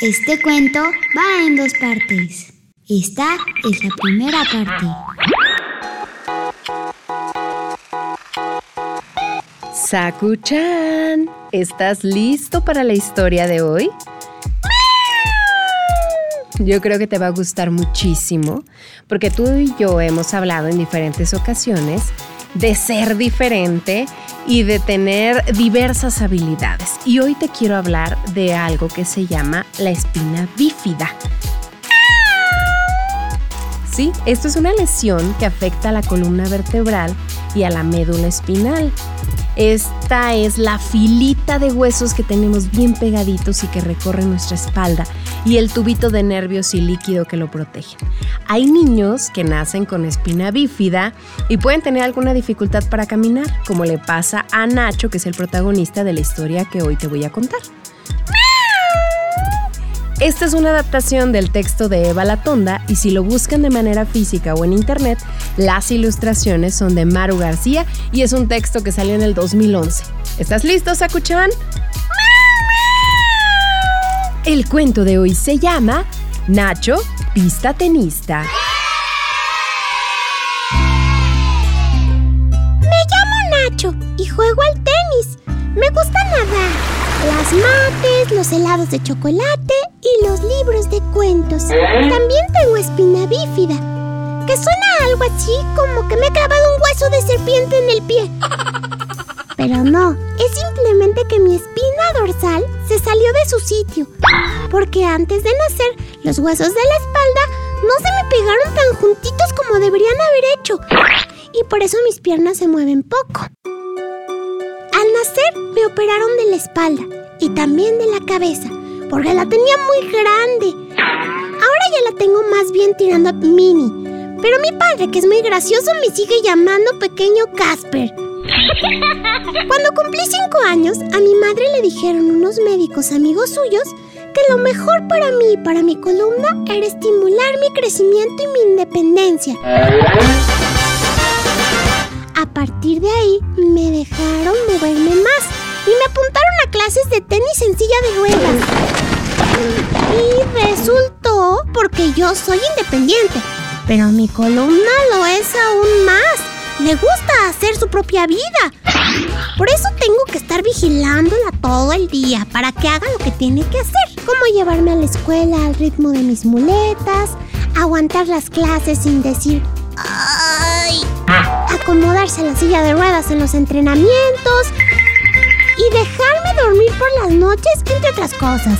Este cuento va en dos partes. Esta es la primera parte. Saku-chan, ¿estás listo para la historia de hoy? Yo creo que te va a gustar muchísimo porque tú y yo hemos hablado en diferentes ocasiones de ser diferente y de tener diversas habilidades. Y hoy te quiero hablar de algo que se llama la espina bífida. Sí, esto es una lesión que afecta a la columna vertebral y a la médula espinal. Esta es la filita de huesos que tenemos bien pegaditos y que recorren nuestra espalda y el tubito de nervios y líquido que lo protegen. Hay niños que nacen con espina bífida y pueden tener alguna dificultad para caminar, como le pasa a Nacho, que es el protagonista de la historia que hoy te voy a contar. Esta es una adaptación del texto de Eva Latonda y si lo buscan de manera física o en internet, las ilustraciones son de Maru García y es un texto que salió en el 2011. ¿Estás listo, Sakuchan? El cuento de hoy se llama Nacho, pista tenista. Me llamo Nacho y juego al tenis. Me gusta nadar las mates, los helados de chocolate y los libros de cuentos. También tengo espina bífida, que suena algo así como que me he clavado un hueso de serpiente en el pie. Pero no, es simplemente que mi espina su sitio, porque antes de nacer los huesos de la espalda no se me pegaron tan juntitos como deberían haber hecho, y por eso mis piernas se mueven poco. Al nacer me operaron de la espalda y también de la cabeza, porque la tenía muy grande. Ahora ya la tengo más bien tirando a mini. Pero mi padre, que es muy gracioso, me sigue llamando pequeño Casper. Cuando cumplí cinco años, a mi madre le dijeron unos médicos amigos suyos que lo mejor para mí y para mi columna era estimular mi crecimiento y mi independencia. A partir de ahí me dejaron moverme más y me apuntaron a clases de tenis en silla de ruedas. Y resultó porque yo soy independiente, pero mi columna lo es aún más. Le gusta hacer su propia vida. Por eso tengo que estar vigilándola todo el día para que haga lo que tiene que hacer, como llevarme a la escuela al ritmo de mis muletas, aguantar las clases sin decir ¡ay! acomodarse la silla de ruedas en los entrenamientos y dejarme dormir por las noches, entre otras cosas.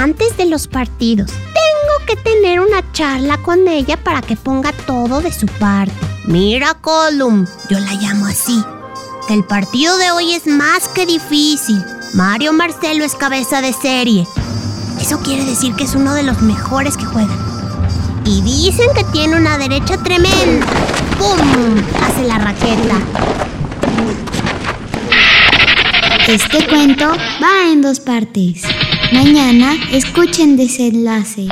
Antes de los partidos, tengo que tener una charla con ella para que ponga todo de su parte. Mira, Colum, yo la llamo así. El partido de hoy es más que difícil. Mario Marcelo es cabeza de serie. Eso quiere decir que es uno de los mejores que juegan. Y dicen que tiene una derecha tremenda. ¡Pum! Hace la raqueta. Este cuento va en dos partes. Mañana escuchen desenlace.